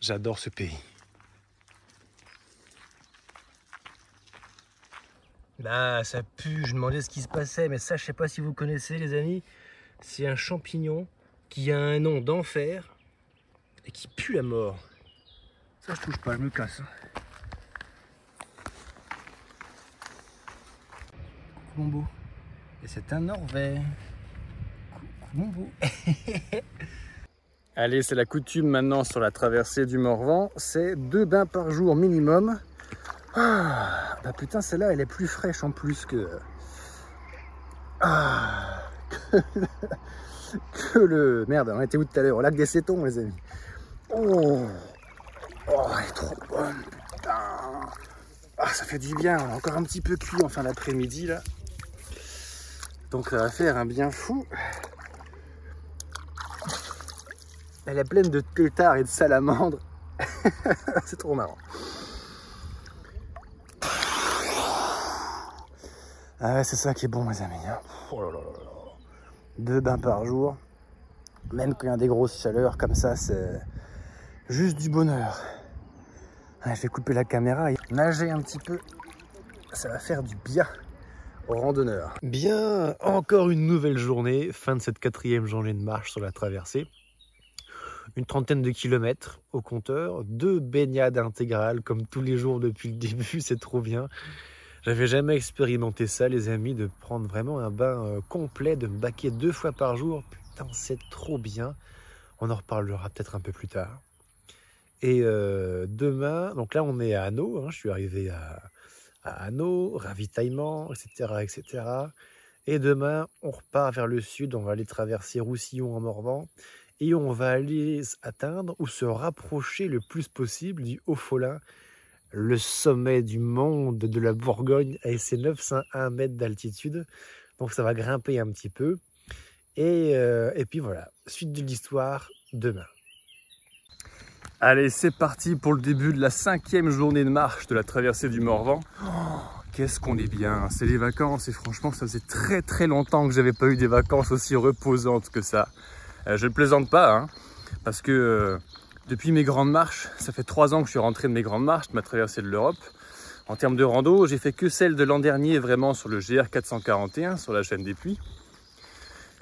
[SPEAKER 1] J'adore ce pays. Là, ça pue. Je demandais ce qui se passait, mais ça, je sais pas si vous connaissez, les amis. C'est un champignon qui a un nom d'enfer et qui pue la mort. Ça, je touche pas, je me casse. Hein. Beau. Et c'est un Norvège. Beau. Allez, c'est la coutume maintenant sur la traversée du Morvan. C'est deux bains par jour minimum. Ah, bah putain, celle-là, elle est plus fraîche en plus que. Ah, que, le. Merde, on était où tout à l'heure? Au lac des Cétons, les amis. Oh, oh elle est trop bonne, putain. Ah, ça fait du bien. On a encore un petit peu cuit en fin d'après-midi là. Donc ça va faire un bien fou. Elle est pleine de têtards et de salamandres. C'est trop marrant. Ah ouais, c'est ça qui est bon, mes amis. Hein. Oh Deux bains par jour. Même quand il y a des grosses chaleurs comme ça, c'est juste du bonheur. je vais couper la caméra et nager un petit peu. Ça va faire du bien aux randonneurs. Bien, encore une nouvelle journée. Fin de cette quatrième journée de marche sur la traversée. Une trentaine de kilomètres au compteur. Deux baignades intégrales comme tous les jours depuis le début. C'est trop bien. J'avais jamais expérimenté ça, les amis, de prendre vraiment un bain euh, complet, de me baquer deux fois par jour. Putain, c'est trop bien. On en reparlera peut-être un peu plus tard. Et euh, demain, donc là, on est à Hanau. Hein, je suis arrivé à, à Hanau, ravitaillement, etc., etc. Et demain, on repart vers le sud. On va aller traverser Roussillon en Morvan. Et on va aller atteindre ou se rapprocher le plus possible du Haut-Folin, le sommet du monde de la Bourgogne avec ses 901 mètres d'altitude. Donc ça va grimper un petit peu. Et, euh, et puis voilà, suite de l'histoire demain. Allez, c'est parti pour le début de la cinquième journée de marche de la traversée du Morvan. Oh, qu'est-ce qu'on est bien, c'est les vacances et franchement ça faisait très très longtemps que j'avais pas eu des vacances aussi reposantes que ça. Euh, je ne plaisante pas, hein, parce que euh, depuis mes grandes marches, ça fait trois ans que je suis rentré de mes grandes marches, de ma traversée de l'Europe. En termes de rando, j'ai fait que celle de l'an dernier vraiment sur le GR 441, sur la chaîne des Puits.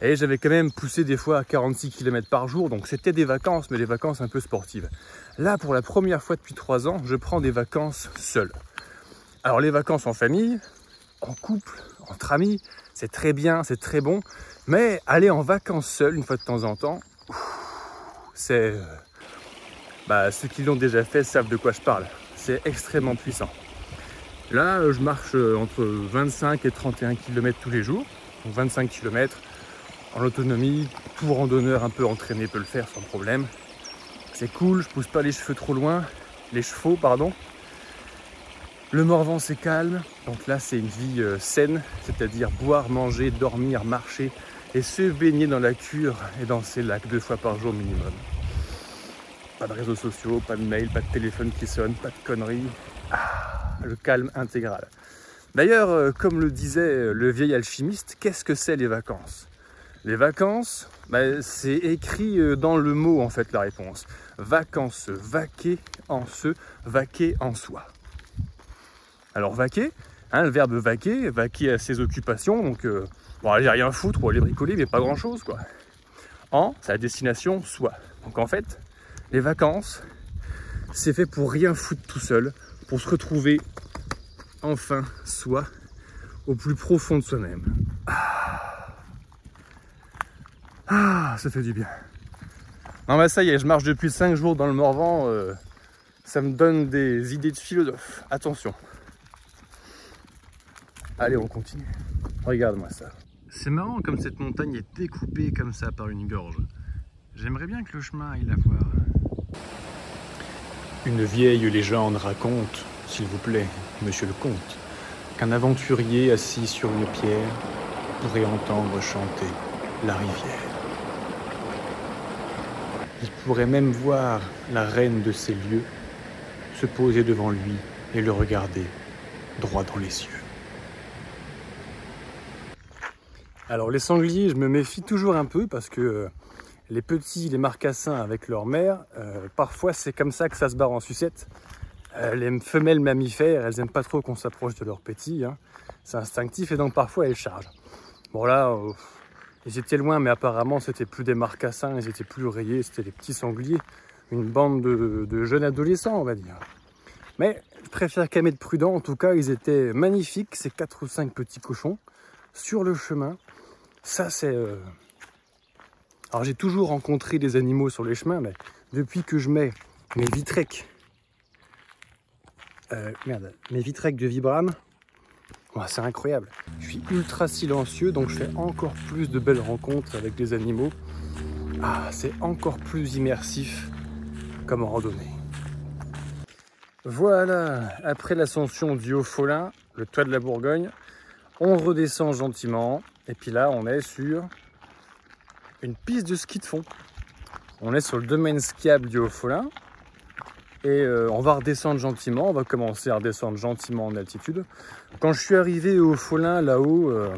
[SPEAKER 1] Et j'avais quand même poussé des fois à 46 km par jour, donc c'était des vacances, mais des vacances un peu sportives. Là, pour la première fois depuis trois ans, je prends des vacances seul. Alors les vacances en famille, en couple, entre amis, c'est très bien, c'est très bon, mais aller en vacances seul une fois de temps en temps, c'est euh, bah, ceux qui l'ont déjà fait savent de quoi je parle. C'est extrêmement puissant. Là, euh, je marche euh, entre 25 et 31 km tous les jours. Donc 25 km en autonomie. Tout randonneur un peu entraîné peut le faire sans problème. C'est cool, je pousse pas les cheveux trop loin. Les chevaux, pardon. Le Morvan, c'est calme. Donc là, c'est une vie euh, saine, c'est-à-dire boire, manger, dormir, marcher et se baigner dans la cure et dans ces lacs deux fois par jour minimum. Pas de réseaux sociaux, pas de mail, pas de téléphone qui sonne, pas de conneries. Ah, le calme intégral. D'ailleurs, euh, comme le disait euh, le vieil alchimiste, qu'est-ce que c'est les vacances? Les vacances, bah, c'est écrit euh, dans le mot en fait la réponse. Vacances, vaquer en se, vaquer en soi. Alors vaquer, hein, le verbe vaquer, vaquer à ses occupations, donc bon, aller rien foutre ou aller bricoler, mais pas grand chose quoi. En, la destination soi. Donc en fait, les vacances, c'est fait pour rien foutre tout seul, pour se retrouver enfin soi, au plus profond de soi-même. Ah. ah, ça fait du bien. Non mais ça y est, je marche depuis 5 jours dans le Morvan, euh, ça me donne des idées de philosophe. Attention. Allez, on continue. Regarde-moi ça. C'est marrant comme cette montagne est découpée comme ça par une gorge. J'aimerais bien que le chemin aille la voir.
[SPEAKER 2] Une vieille légende raconte, s'il vous plaît, monsieur le comte, qu'un aventurier assis sur une pierre pourrait entendre chanter la rivière. Il pourrait même voir la reine de ces lieux se poser devant lui et le regarder droit dans les cieux.
[SPEAKER 1] Alors les sangliers, je me méfie toujours un peu parce que euh, les petits, les marcassins avec leur mère, euh, parfois c'est comme ça que ça se barre en sucette. Euh, les femelles mammifères, elles n'aiment pas trop qu'on s'approche de leurs petits. Hein. C'est instinctif et donc parfois elles chargent. Bon là, ils étaient loin, mais apparemment c'était plus des marcassins, ils étaient plus rayés, c'était les petits sangliers. Une bande de, de jeunes adolescents, on va dire. Mais je préfère même être prudent. En tout cas, ils étaient magnifiques, ces quatre ou cinq petits cochons, sur le chemin. Ça, c'est. Alors, j'ai toujours rencontré des animaux sur les chemins, mais depuis que je mets mes vitrecs, euh, merde, mes vitrecs de Vibram, c'est incroyable. Je suis ultra silencieux, donc je fais encore plus de belles rencontres avec des animaux. Ah, c'est encore plus immersif comme randonnée. Voilà, après l'ascension du Haut-Folin, le toit de la Bourgogne, on redescend gentiment. Et puis là, on est sur une piste de ski de fond. On est sur le domaine skiable du Haut-Folin. Et euh, on va redescendre gentiment. On va commencer à redescendre gentiment en altitude. Quand je suis arrivé au Folin, là-haut, euh,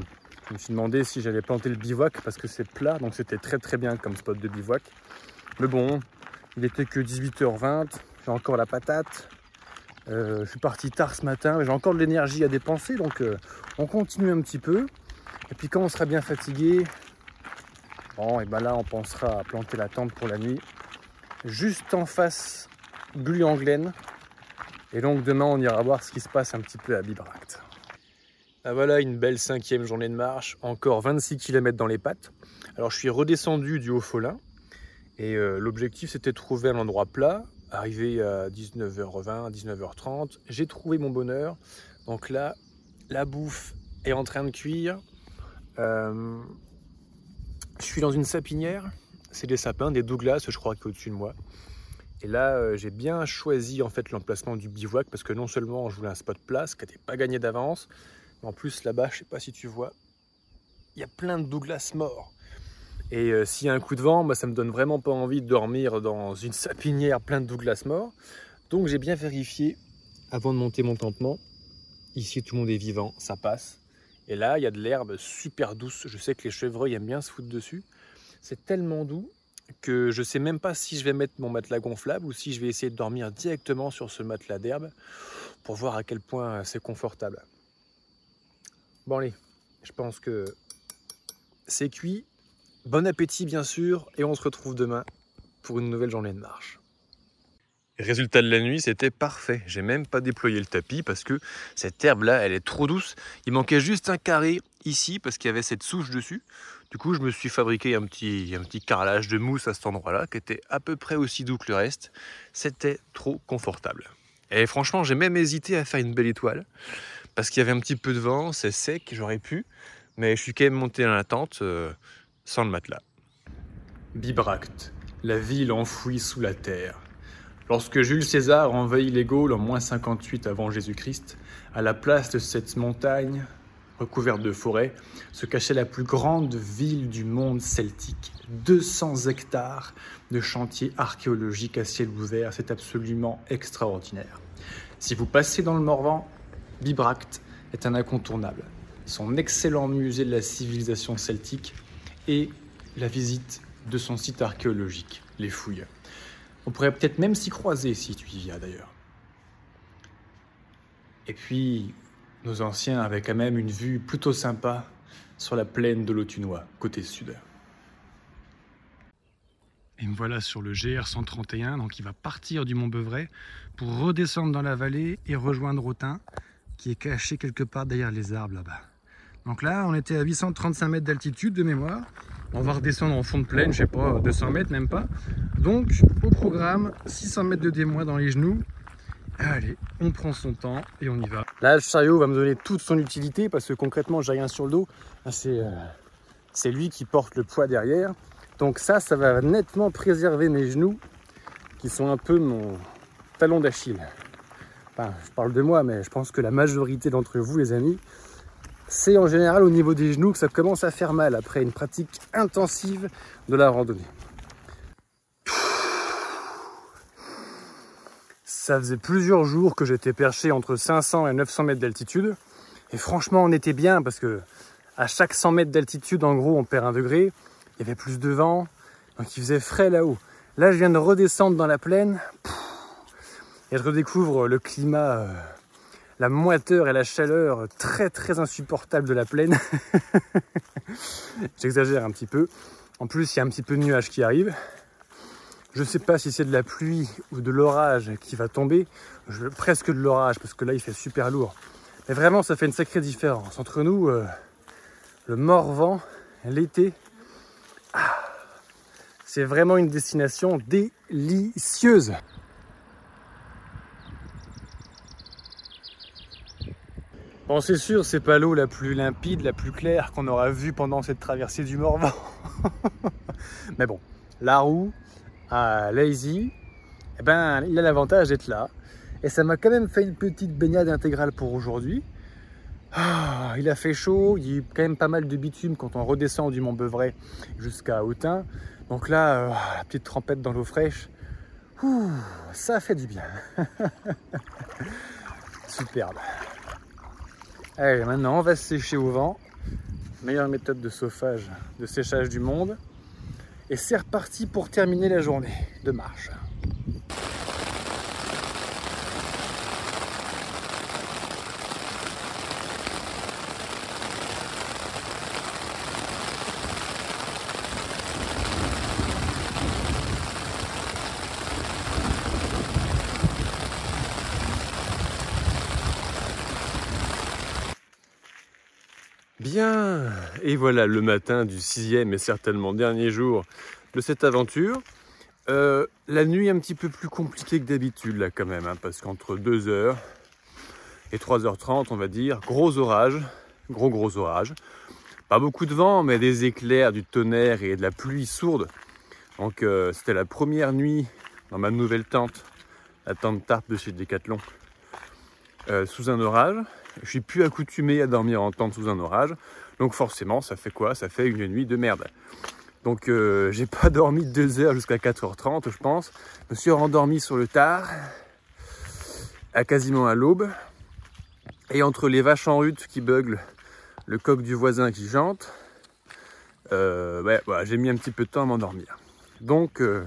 [SPEAKER 1] je me suis demandé si j'allais planter le bivouac parce que c'est plat. Donc c'était très très bien comme spot de bivouac. Mais bon, il était que 18h20. J'ai encore la patate. Euh, je suis parti tard ce matin, mais j'ai encore de l'énergie à dépenser, donc on continue un petit peu. Et puis quand on sera bien fatigué, bon, et ben là on pensera à planter la tente pour la nuit, juste en face Gluanglen. Et donc demain on ira voir ce qui se passe un petit peu à Bibract. Ah voilà une belle cinquième journée de marche, encore 26 km dans les pattes. Alors je suis redescendu du Haut-Folin et euh, l'objectif c'était de trouver un endroit plat Arrivé à 19h20, 19h30, j'ai trouvé mon bonheur. Donc là, la bouffe est en train de cuire. Euh, je suis dans une sapinière. C'est des sapins, des Douglas, je crois, qui est au-dessus de moi. Et là, euh, j'ai bien choisi en fait l'emplacement du bivouac parce que non seulement je voulais un spot place qui n'était pas gagné d'avance, mais en plus là-bas, je sais pas si tu vois, il y a plein de Douglas morts. Et euh, s'il y a un coup de vent, moi, ça me donne vraiment pas envie de dormir dans une sapinière pleine de Douglas morts. Donc j'ai bien vérifié avant de monter mon campement. Ici, tout le monde est vivant, ça passe. Et là, il y a de l'herbe super douce. Je sais que les chevreuils aiment bien se foutre dessus. C'est tellement doux que je sais même pas si je vais mettre mon matelas gonflable ou si je vais essayer de dormir directement sur ce matelas d'herbe pour voir à quel point c'est confortable. Bon allez, je pense que c'est cuit. Bon appétit bien sûr et on se retrouve demain pour une nouvelle journée de marche.
[SPEAKER 3] Résultat de la nuit, c'était parfait. J'ai même pas déployé le tapis parce que cette herbe-là, elle est trop douce. Il manquait juste un carré ici parce qu'il y avait cette souche dessus. Du coup, je me suis fabriqué un petit, un petit carrelage de mousse à cet endroit-là qui était à peu près aussi doux que le reste. C'était trop confortable. Et franchement, j'ai même hésité à faire une belle étoile parce qu'il y avait un petit peu de vent, c'est sec, j'aurais pu. Mais je suis quand même monté dans la tente. Euh, sans le matelas.
[SPEAKER 2] Bibracte, la ville enfouie sous la terre. Lorsque Jules César envahit les Gaules en moins 58 avant Jésus-Christ, à la place de cette montagne recouverte de forêts, se cachait la plus grande ville du monde celtique. 200 hectares de chantiers archéologiques à ciel ouvert, c'est absolument extraordinaire. Si vous passez dans le Morvan, Bibracte est un incontournable. Son excellent musée de la civilisation celtique et la visite de son site archéologique, les fouilles. On pourrait peut-être même s'y croiser si tu y viens d'ailleurs. Et puis, nos anciens avaient quand même une vue plutôt sympa sur la plaine de l'Autunois, côté sud.
[SPEAKER 1] Et me voilà sur le GR 131, donc il va partir du Mont Beuvray pour redescendre dans la vallée et rejoindre Autun, qui est caché quelque part derrière les arbres là-bas. Donc là, on était à 835 mètres d'altitude de mémoire. On va redescendre en fond de plaine, je sais pas, 200 mètres, même pas. Donc, au programme, 600 mètres de démois dans les genoux. Allez, on prend son temps et on y va. Là, le chariot va me donner toute son utilité parce que concrètement, j'ai rien sur le dos. Euh, c'est lui qui porte le poids derrière. Donc ça, ça va nettement préserver mes genoux qui sont un peu mon talon d'Achille. Enfin, je parle de moi, mais je pense que la majorité d'entre vous, les amis, c'est en général au niveau des genoux que ça commence à faire mal après une pratique intensive de la randonnée. Ça faisait plusieurs jours que j'étais perché entre 500 et 900 mètres d'altitude. Et franchement, on était bien parce que à chaque 100 mètres d'altitude, en gros, on perd un degré. Il y avait plus de vent, donc il faisait frais là-haut. Là, je viens de redescendre dans la plaine et je redécouvre le climat euh, la moiteur et la chaleur très très insupportable de la plaine. J'exagère un petit peu. En plus, il y a un petit peu de nuages qui arrivent. Je ne sais pas si c'est de la pluie ou de l'orage qui va tomber. Je, presque de l'orage parce que là, il fait super lourd. Mais vraiment, ça fait une sacrée différence. Entre nous, euh, le Morvan, l'été, ah, c'est vraiment une destination délicieuse. Bon, c'est sûr, c'est pas l'eau la plus limpide, la plus claire qu'on aura vue pendant cette traversée du Morvan. Mais bon, la roue à Lazy, eh ben, il a l'avantage d'être là. Et ça m'a quand même fait une petite baignade intégrale pour aujourd'hui. Ah, il a fait chaud, il y a eu quand même pas mal de bitume quand on redescend du Mont Beuvray jusqu'à Autun. Donc là, euh, la petite trempette dans l'eau fraîche, ça fait du bien. Superbe. Allez, maintenant on va se sécher au vent. Meilleure méthode de chauffage, de séchage du monde. Et c'est reparti pour terminer la journée de marche.
[SPEAKER 3] Bien, et voilà le matin du sixième et certainement dernier jour de cette aventure. Euh, la nuit un petit peu plus compliquée que d'habitude là quand même, hein, parce qu'entre 2h et 3h30 on va dire, gros orage, gros gros orage. Pas beaucoup de vent, mais des éclairs, du tonnerre et de la pluie sourde. Donc euh, c'était la première nuit dans ma nouvelle tente, la tente tarpe de chez Decathlon, euh, sous un orage. Je suis plus accoutumé à dormir en tente sous un orage. Donc forcément, ça fait quoi? Ça fait une nuit de merde. Donc euh, j'ai pas dormi 2 heures jusqu'à 4h30, je pense. Je me suis rendormi sur le tard, à quasiment à l'aube. Et entre les vaches en rute qui beuglent, le coq du voisin qui chante, euh, j'ai mis un petit peu de temps à m'endormir. Donc, euh,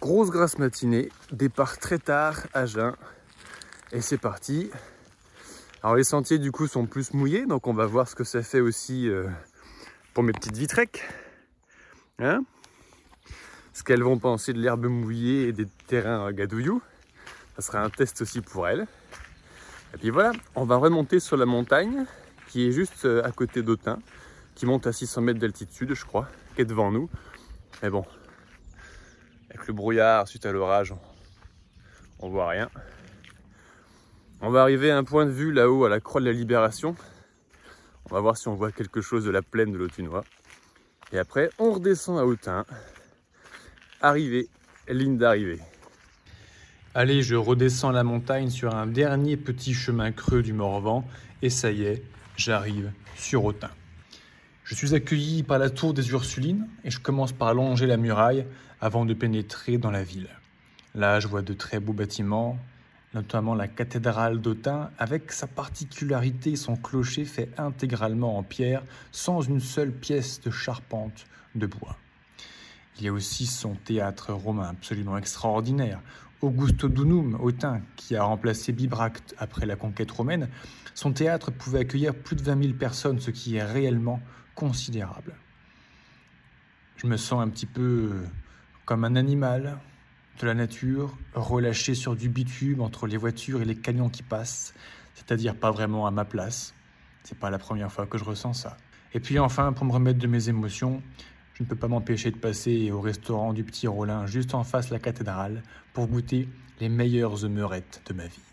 [SPEAKER 3] grosse grasse matinée, départ très tard à jeun. Et c'est parti. Alors les sentiers du coup sont plus mouillés, donc on va voir ce que ça fait aussi euh, pour mes petites vitreques. Hein ce qu'elles vont penser de l'herbe mouillée et des terrains gadouillous. Ça sera un test aussi pour elles. Et puis voilà, on va remonter sur la montagne qui est juste euh, à côté d'Autun, qui monte à 600 mètres d'altitude, je crois, qui est devant nous. Mais bon, avec le brouillard suite à l'orage, on voit rien. On va arriver à un point de vue là-haut à la croix de la Libération. On va voir si on voit quelque chose de la plaine de l'Autunois. Et après, on redescend à Autun. Arrivée, ligne d'arrivée.
[SPEAKER 2] Allez, je redescends la montagne sur un dernier petit chemin creux du Morvan. Et ça y est, j'arrive sur Autun. Je suis accueilli par la tour des Ursulines et je commence par longer la muraille avant de pénétrer dans la ville. Là, je vois de très beaux bâtiments, notamment la cathédrale d'Autun, avec sa particularité, son clocher fait intégralement en pierre, sans une seule pièce de charpente de bois. Il y a aussi son théâtre romain absolument extraordinaire, Augusto Dunum, Autun, qui a remplacé Bibracte après la conquête romaine. Son théâtre pouvait accueillir plus de 20 000 personnes, ce qui est réellement considérable. Je me sens un petit peu comme un animal la nature, relâché sur du bitume entre les voitures et les camions qui passent, c'est-à-dire pas vraiment à ma place.
[SPEAKER 1] C'est pas la première fois que je ressens ça. Et puis enfin, pour me remettre de mes émotions, je ne peux pas m'empêcher de passer au restaurant du Petit Rollin juste en face de la cathédrale pour goûter les meilleures meurettes de ma vie.